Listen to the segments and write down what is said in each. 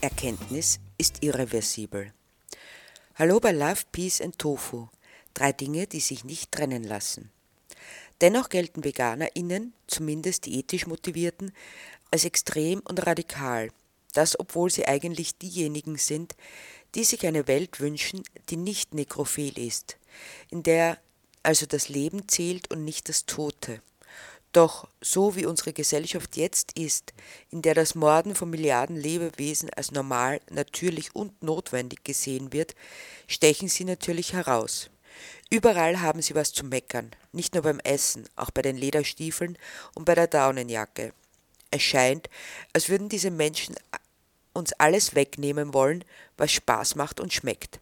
Erkenntnis ist irreversibel. Hallo bei Love, Peace and Tofu. Drei Dinge, die sich nicht trennen lassen. Dennoch gelten VeganerInnen, zumindest die ethisch motivierten, als extrem und radikal. Das, obwohl sie eigentlich diejenigen sind, die sich eine Welt wünschen, die nicht nekrophil ist, in der also das Leben zählt und nicht das Tote. Doch so wie unsere Gesellschaft jetzt ist, in der das Morden von Milliarden Lebewesen als normal, natürlich und notwendig gesehen wird, stechen sie natürlich heraus. Überall haben sie was zu meckern, nicht nur beim Essen, auch bei den Lederstiefeln und bei der Daunenjacke. Es scheint, als würden diese Menschen uns alles wegnehmen wollen, was Spaß macht und schmeckt.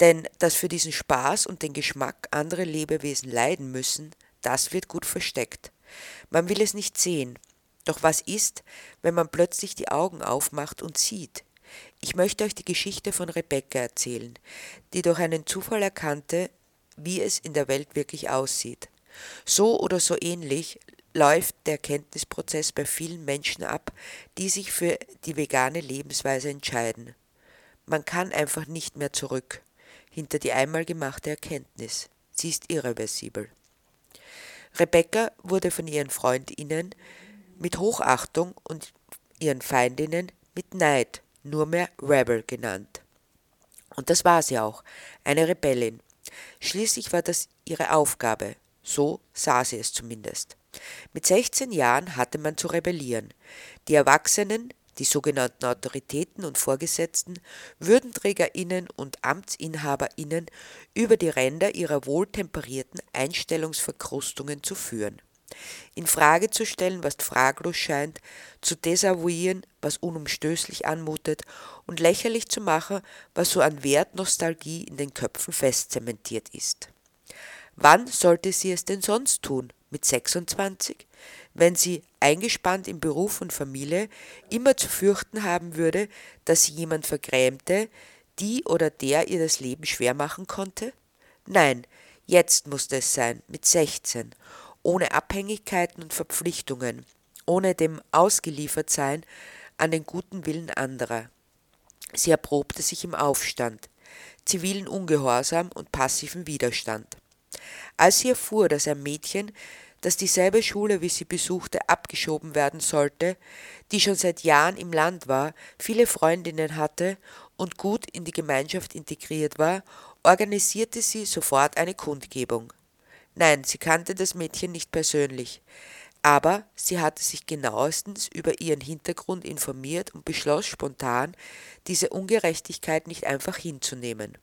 Denn dass für diesen Spaß und den Geschmack andere Lebewesen leiden müssen, das wird gut versteckt. Man will es nicht sehen. Doch was ist, wenn man plötzlich die Augen aufmacht und sieht? Ich möchte euch die Geschichte von Rebecca erzählen, die durch einen Zufall erkannte, wie es in der Welt wirklich aussieht. So oder so ähnlich läuft der Erkenntnisprozess bei vielen Menschen ab, die sich für die vegane Lebensweise entscheiden. Man kann einfach nicht mehr zurück hinter die einmal gemachte Erkenntnis. Sie ist irreversibel. Rebecca wurde von ihren Freundinnen mit Hochachtung und ihren Feindinnen mit Neid nur mehr Rebel genannt. Und das war sie auch, eine Rebellin. Schließlich war das ihre Aufgabe, so sah sie es zumindest. Mit 16 Jahren hatte man zu rebellieren. Die Erwachsenen, die sogenannten Autoritäten und Vorgesetzten, Würdenträgerinnen und Amtsinhaberinnen über die Ränder ihrer wohltemperierten Einstellungsverkrustungen zu führen. In Frage zu stellen, was fraglos scheint, zu desavouieren, was unumstößlich anmutet und lächerlich zu machen, was so an Wertnostalgie in den Köpfen festzementiert ist. Wann sollte sie es denn sonst tun? Mit 26? Wenn sie, eingespannt in Beruf und Familie, immer zu fürchten haben würde, dass sie jemand vergrämte, die oder der ihr das Leben schwer machen konnte? Nein, jetzt musste es sein, mit 16, ohne Abhängigkeiten und Verpflichtungen, ohne dem Ausgeliefertsein an den guten Willen anderer. Sie erprobte sich im Aufstand, zivilen Ungehorsam und passiven Widerstand. Als sie erfuhr, dass ein Mädchen, dass dieselbe Schule, wie sie besuchte, abgeschoben werden sollte, die schon seit Jahren im Land war, viele Freundinnen hatte und gut in die Gemeinschaft integriert war, organisierte sie sofort eine Kundgebung. Nein, sie kannte das Mädchen nicht persönlich, aber sie hatte sich genauestens über ihren Hintergrund informiert und beschloss spontan, diese Ungerechtigkeit nicht einfach hinzunehmen.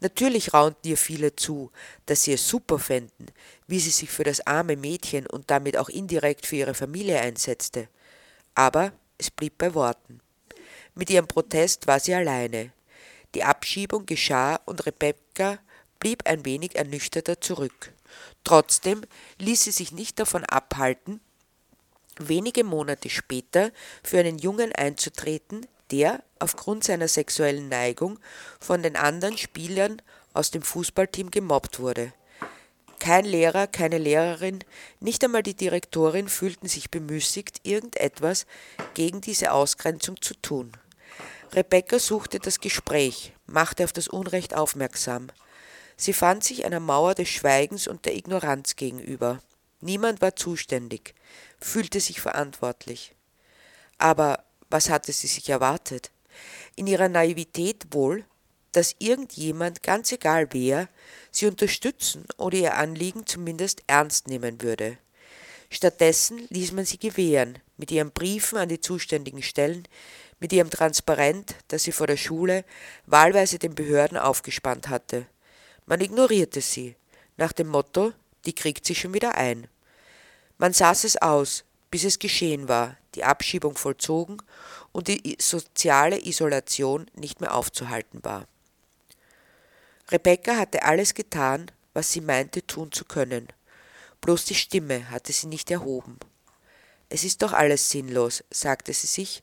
Natürlich raunten ihr viele zu, dass sie es super fänden, wie sie sich für das arme Mädchen und damit auch indirekt für ihre Familie einsetzte. Aber es blieb bei Worten. Mit ihrem Protest war sie alleine. Die Abschiebung geschah und Rebecca blieb ein wenig ernüchterter zurück. Trotzdem ließ sie sich nicht davon abhalten, wenige Monate später für einen Jungen einzutreten, der aufgrund seiner sexuellen Neigung von den anderen Spielern aus dem Fußballteam gemobbt wurde. Kein Lehrer, keine Lehrerin, nicht einmal die Direktorin fühlten sich bemüßigt, irgendetwas gegen diese Ausgrenzung zu tun. Rebecca suchte das Gespräch, machte auf das Unrecht aufmerksam. Sie fand sich einer Mauer des Schweigens und der Ignoranz gegenüber. Niemand war zuständig, fühlte sich verantwortlich. Aber was hatte sie sich erwartet? In ihrer Naivität wohl, dass irgendjemand, ganz egal wer, sie unterstützen oder ihr Anliegen zumindest ernst nehmen würde. Stattdessen ließ man sie gewähren, mit ihren Briefen an die zuständigen Stellen, mit ihrem Transparent, das sie vor der Schule wahlweise den Behörden aufgespannt hatte. Man ignorierte sie, nach dem Motto, die kriegt sie schon wieder ein. Man saß es aus, bis es geschehen war, die Abschiebung vollzogen und die soziale Isolation nicht mehr aufzuhalten war. Rebecca hatte alles getan, was sie meinte tun zu können, bloß die Stimme hatte sie nicht erhoben. Es ist doch alles sinnlos, sagte sie sich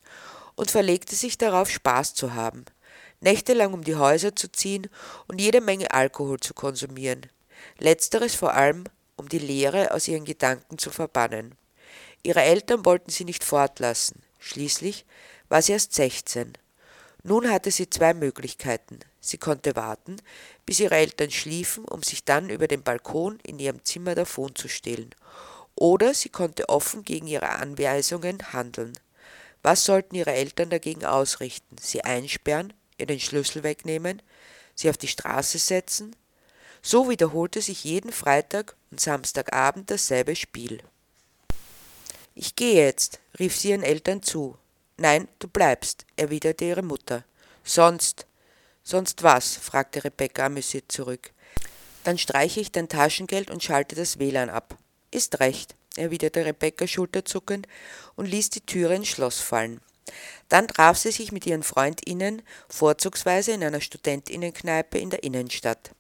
und verlegte sich darauf, Spaß zu haben, nächtelang um die Häuser zu ziehen und jede Menge Alkohol zu konsumieren, letzteres vor allem, um die Leere aus ihren Gedanken zu verbannen. Ihre Eltern wollten sie nicht fortlassen. Schließlich war sie erst 16. Nun hatte sie zwei Möglichkeiten. Sie konnte warten, bis ihre Eltern schliefen, um sich dann über den Balkon in ihrem Zimmer davon zu stehlen. Oder sie konnte offen gegen ihre Anweisungen handeln. Was sollten ihre Eltern dagegen ausrichten? Sie einsperren, ihr den Schlüssel wegnehmen, sie auf die Straße setzen? So wiederholte sich jeden Freitag und Samstagabend dasselbe Spiel. Ich gehe jetzt, rief sie ihren Eltern zu. Nein, du bleibst, erwiderte ihre Mutter. Sonst. Sonst was? fragte Rebecca amüsiert zurück. Dann streiche ich dein Taschengeld und schalte das WLAN ab. Ist recht erwiderte Rebecca schulterzuckend und ließ die Türe ins Schloss fallen. Dann traf sie sich mit ihren Freundinnen vorzugsweise in einer Studentinnenkneipe in der Innenstadt.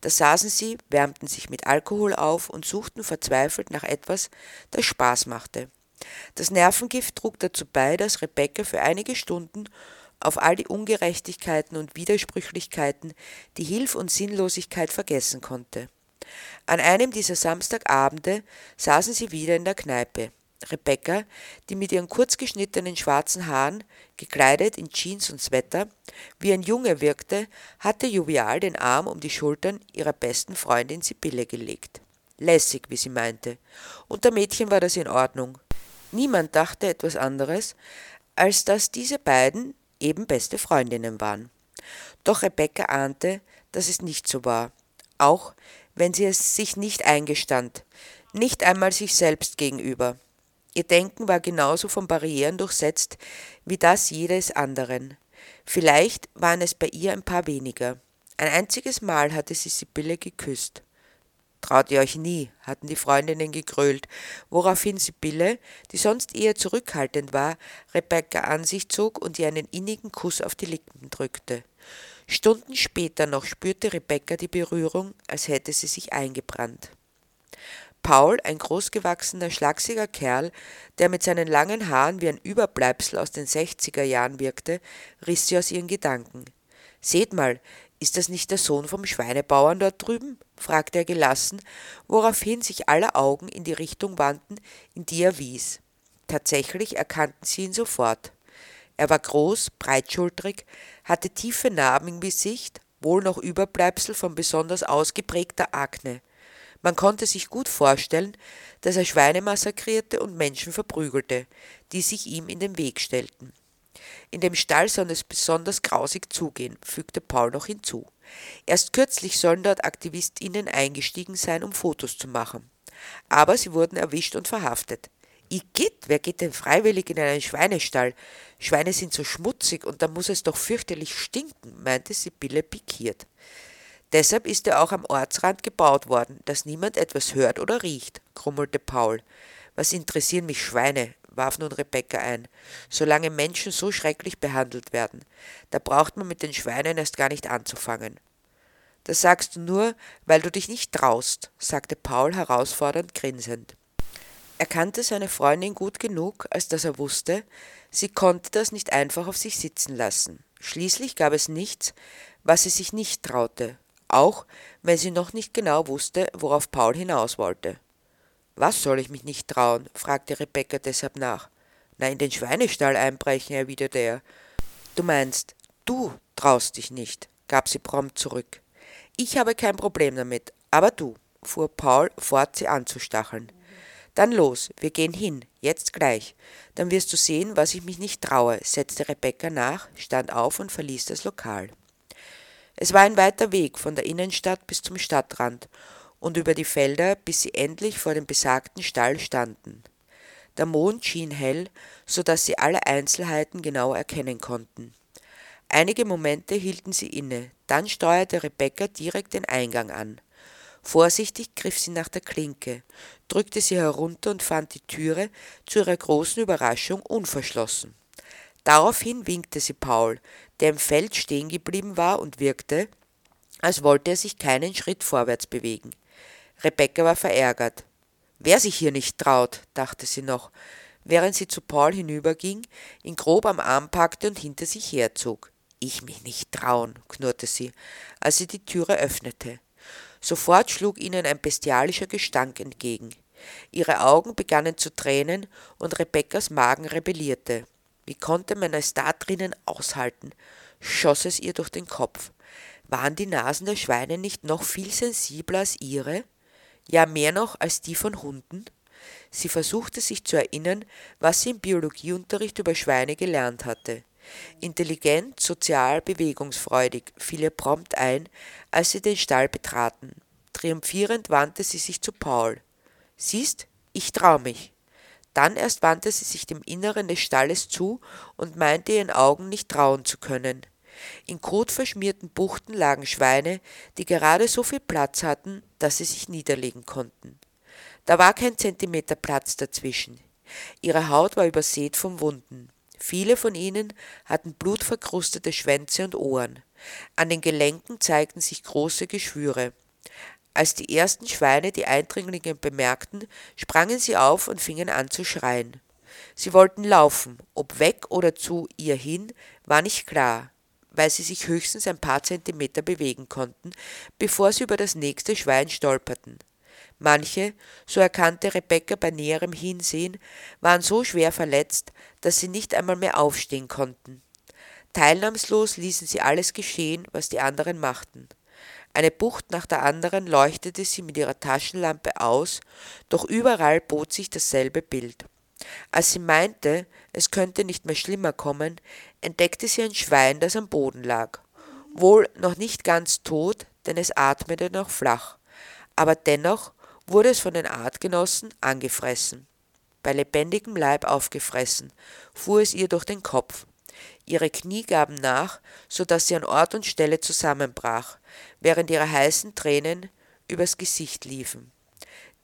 Da saßen sie, wärmten sich mit Alkohol auf und suchten verzweifelt nach etwas, das Spaß machte. Das Nervengift trug dazu bei, dass Rebecca für einige Stunden auf all die Ungerechtigkeiten und Widersprüchlichkeiten, die Hilf und Sinnlosigkeit vergessen konnte. An einem dieser Samstagabende saßen sie wieder in der Kneipe. Rebecca, die mit ihren kurzgeschnittenen schwarzen Haaren, gekleidet in Jeans und Sweater, wie ein Junge wirkte, hatte jovial den Arm um die Schultern ihrer besten Freundin Sibylle gelegt. Lässig, wie sie meinte. Unter Mädchen war das in Ordnung. Niemand dachte etwas anderes, als dass diese beiden eben beste Freundinnen waren. Doch Rebecca ahnte, dass es nicht so war. Auch wenn sie es sich nicht eingestand, nicht einmal sich selbst gegenüber. Ihr Denken war genauso von Barrieren durchsetzt wie das jedes anderen. Vielleicht waren es bei ihr ein paar weniger. Ein einziges Mal hatte sie Sibylle geküsst. Traut ihr euch nie, hatten die Freundinnen gegrölt, woraufhin Sibylle, die sonst eher zurückhaltend war, Rebecca an sich zog und ihr einen innigen Kuss auf die Lippen drückte. Stunden später noch spürte Rebecca die Berührung, als hätte sie sich eingebrannt. Paul, ein großgewachsener, schlachsiger Kerl, der mit seinen langen Haaren wie ein Überbleibsel aus den 60er Jahren wirkte, riss sie aus ihren Gedanken. Seht mal, ist das nicht der Sohn vom Schweinebauern dort drüben? fragte er gelassen, woraufhin sich aller Augen in die Richtung wandten, in die er wies. Tatsächlich erkannten sie ihn sofort. Er war groß, breitschultrig, hatte tiefe Narben im Gesicht, wohl noch Überbleibsel von besonders ausgeprägter Akne. Man konnte sich gut vorstellen, dass er Schweine massakrierte und Menschen verprügelte, die sich ihm in den Weg stellten. In dem Stall soll es besonders grausig zugehen, fügte Paul noch hinzu. Erst kürzlich sollen dort AktivistInnen eingestiegen sein, um Fotos zu machen. Aber sie wurden erwischt und verhaftet. Igitt, wer geht denn freiwillig in einen Schweinestall? Schweine sind so schmutzig und da muss es doch fürchterlich stinken, meinte Sibylle pikiert. Deshalb ist er auch am Ortsrand gebaut worden, dass niemand etwas hört oder riecht, grummelte Paul. Was interessieren mich Schweine? warf nun Rebecca ein. Solange Menschen so schrecklich behandelt werden, da braucht man mit den Schweinen erst gar nicht anzufangen. Das sagst du nur, weil du dich nicht traust, sagte Paul herausfordernd grinsend. Er kannte seine Freundin gut genug, als dass er wusste, sie konnte das nicht einfach auf sich sitzen lassen. Schließlich gab es nichts, was sie sich nicht traute, auch wenn sie noch nicht genau wusste, worauf Paul hinaus wollte. Was soll ich mich nicht trauen? fragte Rebecca deshalb nach. Na, in den Schweinestall einbrechen, erwiderte er. Du meinst, du traust dich nicht, gab sie prompt zurück. Ich habe kein Problem damit, aber du, fuhr Paul fort, sie anzustacheln. Dann los, wir gehen hin, jetzt gleich. Dann wirst du sehen, was ich mich nicht traue, setzte Rebecca nach, stand auf und verließ das Lokal. Es war ein weiter Weg von der Innenstadt bis zum Stadtrand und über die Felder, bis sie endlich vor dem besagten Stall standen. Der Mond schien hell, so dass sie alle Einzelheiten genau erkennen konnten. Einige Momente hielten sie inne, dann steuerte Rebecca direkt den Eingang an. Vorsichtig griff sie nach der Klinke, drückte sie herunter und fand die Türe zu ihrer großen Überraschung unverschlossen. Daraufhin winkte sie Paul, der im Feld stehen geblieben war und wirkte, als wollte er sich keinen Schritt vorwärts bewegen. Rebecca war verärgert. Wer sich hier nicht traut, dachte sie noch, während sie zu Paul hinüberging, ihn grob am Arm packte und hinter sich herzog. Ich mich nicht trauen, knurrte sie, als sie die Türe öffnete. Sofort schlug ihnen ein bestialischer Gestank entgegen. Ihre Augen begannen zu tränen und Rebekkas Magen rebellierte. Wie konnte man es da drinnen aushalten? schoss es ihr durch den Kopf. Waren die Nasen der Schweine nicht noch viel sensibler als ihre? Ja, mehr noch als die von Hunden? Sie versuchte sich zu erinnern, was sie im Biologieunterricht über Schweine gelernt hatte. Intelligent, sozial, bewegungsfreudig, fiel ihr prompt ein, als sie den Stall betraten. Triumphierend wandte sie sich zu Paul. Siehst, ich trau mich. Dann erst wandte sie sich dem Inneren des Stalles zu und meinte ihren Augen nicht trauen zu können. In kotverschmierten Buchten lagen Schweine, die gerade so viel Platz hatten, dass sie sich niederlegen konnten. Da war kein Zentimeter Platz dazwischen. Ihre Haut war übersät von Wunden. Viele von ihnen hatten blutverkrustete Schwänze und Ohren. An den Gelenken zeigten sich große Geschwüre. Als die ersten Schweine die Eindringlinge bemerkten, sprangen sie auf und fingen an zu schreien. Sie wollten laufen, ob weg oder zu ihr hin, war nicht klar, weil sie sich höchstens ein paar Zentimeter bewegen konnten, bevor sie über das nächste Schwein stolperten. Manche, so erkannte Rebecca bei näherem Hinsehen, waren so schwer verletzt, dass sie nicht einmal mehr aufstehen konnten. Teilnahmslos ließen sie alles geschehen, was die anderen machten. Eine Bucht nach der anderen leuchtete sie mit ihrer Taschenlampe aus, doch überall bot sich dasselbe Bild. Als sie meinte, es könnte nicht mehr schlimmer kommen, entdeckte sie ein Schwein, das am Boden lag. Wohl noch nicht ganz tot, denn es atmete noch flach, aber dennoch wurde es von den Artgenossen angefressen. Bei lebendigem Leib aufgefressen, fuhr es ihr durch den Kopf. Ihre Knie gaben nach, so dass sie an Ort und Stelle zusammenbrach, während ihre heißen Tränen übers Gesicht liefen,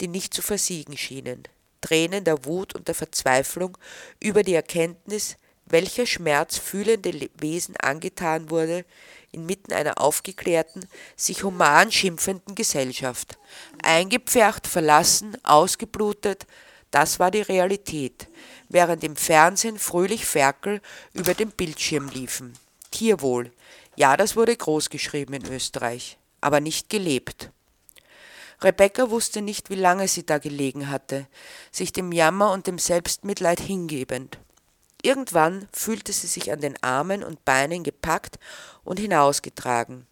die nicht zu versiegen schienen. Tränen der Wut und der Verzweiflung über die Erkenntnis, welcher Schmerz fühlende Wesen angetan wurde, inmitten einer aufgeklärten, sich human schimpfenden Gesellschaft. Eingepfercht, verlassen, ausgeblutet, das war die Realität, während im Fernsehen fröhlich Ferkel über dem Bildschirm liefen. Tierwohl, ja, das wurde großgeschrieben in Österreich, aber nicht gelebt. Rebecca wusste nicht, wie lange sie da gelegen hatte, sich dem Jammer und dem Selbstmitleid hingebend. Irgendwann fühlte sie sich an den Armen und Beinen gepackt und hinausgetragen.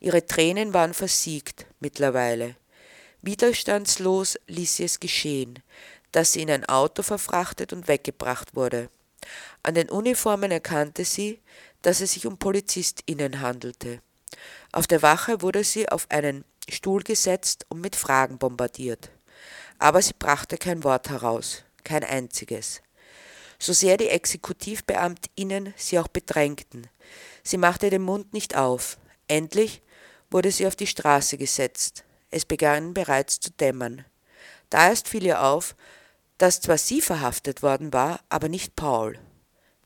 Ihre Tränen waren versiegt mittlerweile. Widerstandslos ließ sie es geschehen, dass sie in ein Auto verfrachtet und weggebracht wurde. An den Uniformen erkannte sie, dass es sich um PolizistInnen handelte. Auf der Wache wurde sie auf einen Stuhl gesetzt und mit Fragen bombardiert. Aber sie brachte kein Wort heraus, kein einziges. So sehr die ExekutivbeamtInnen sie auch bedrängten, sie machte den Mund nicht auf. Endlich wurde sie auf die Straße gesetzt. Es begann bereits zu dämmern. Da erst fiel ihr auf, dass zwar sie verhaftet worden war, aber nicht Paul.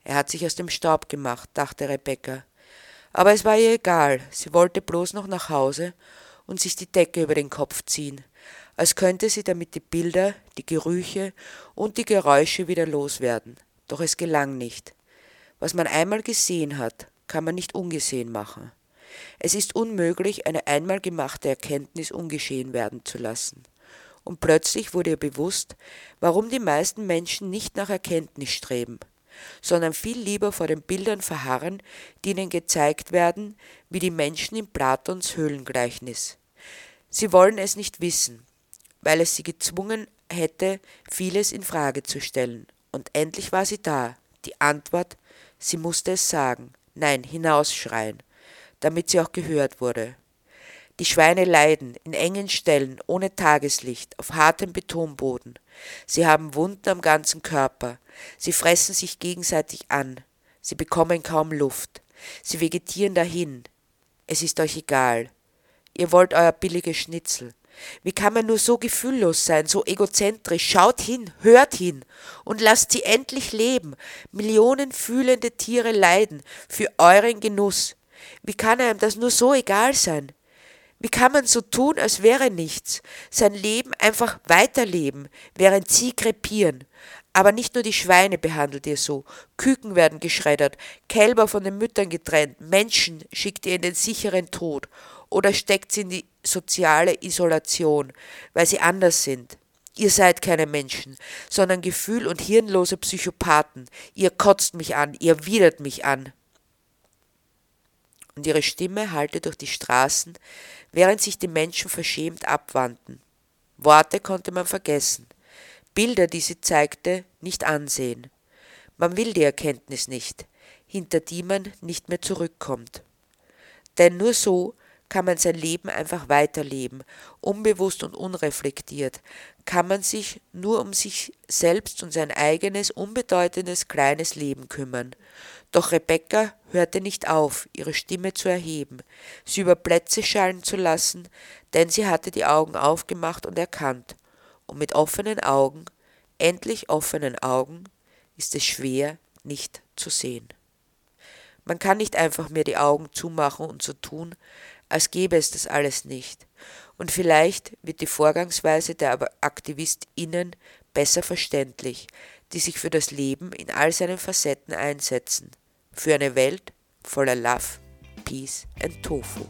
Er hat sich aus dem Staub gemacht, dachte Rebecca. Aber es war ihr egal, sie wollte bloß noch nach Hause und sich die Decke über den Kopf ziehen, als könnte sie damit die Bilder, die Gerüche und die Geräusche wieder loswerden. Doch es gelang nicht. Was man einmal gesehen hat, kann man nicht ungesehen machen. Es ist unmöglich, eine einmal gemachte Erkenntnis ungeschehen werden zu lassen und plötzlich wurde ihr bewusst, warum die meisten Menschen nicht nach Erkenntnis streben, sondern viel lieber vor den Bildern verharren, die ihnen gezeigt werden, wie die Menschen in Platons Höhlengleichnis. Sie wollen es nicht wissen, weil es sie gezwungen hätte, vieles in Frage zu stellen. Und endlich war sie da, die Antwort, sie musste es sagen, nein, hinausschreien, damit sie auch gehört wurde. Die Schweine leiden in engen Ställen, ohne Tageslicht, auf hartem Betonboden. Sie haben Wunden am ganzen Körper. Sie fressen sich gegenseitig an. Sie bekommen kaum Luft. Sie vegetieren dahin. Es ist euch egal. Ihr wollt euer billiges Schnitzel. Wie kann man nur so gefühllos sein, so egozentrisch? Schaut hin, hört hin und lasst sie endlich leben. Millionen fühlende Tiere leiden für euren Genuss. Wie kann einem das nur so egal sein? Wie kann man so tun, als wäre nichts, sein Leben einfach weiterleben, während sie krepieren? Aber nicht nur die Schweine behandelt ihr so, Küken werden geschreddert, Kälber von den Müttern getrennt, Menschen schickt ihr in den sicheren Tod oder steckt sie in die soziale Isolation, weil sie anders sind. Ihr seid keine Menschen, sondern gefühl- und hirnlose Psychopathen. Ihr kotzt mich an, ihr widert mich an. Und ihre Stimme hallte durch die Straßen, während sich die Menschen verschämt abwandten. Worte konnte man vergessen, Bilder, die sie zeigte, nicht ansehen. Man will die Erkenntnis nicht, hinter die man nicht mehr zurückkommt. Denn nur so kann man sein Leben einfach weiterleben, unbewusst und unreflektiert, kann man sich nur um sich selbst und sein eigenes, unbedeutendes, kleines Leben kümmern. Doch Rebecca hörte nicht auf, ihre Stimme zu erheben, sie über Plätze schallen zu lassen, denn sie hatte die Augen aufgemacht und erkannt, und mit offenen Augen, endlich offenen Augen, ist es schwer, nicht zu sehen. Man kann nicht einfach mehr die Augen zumachen und so tun, als gäbe es das alles nicht. Und vielleicht wird die Vorgangsweise der AktivistInnen besser verständlich, die sich für das Leben in all seinen Facetten einsetzen. Für eine Welt voller Love, Peace and Tofu.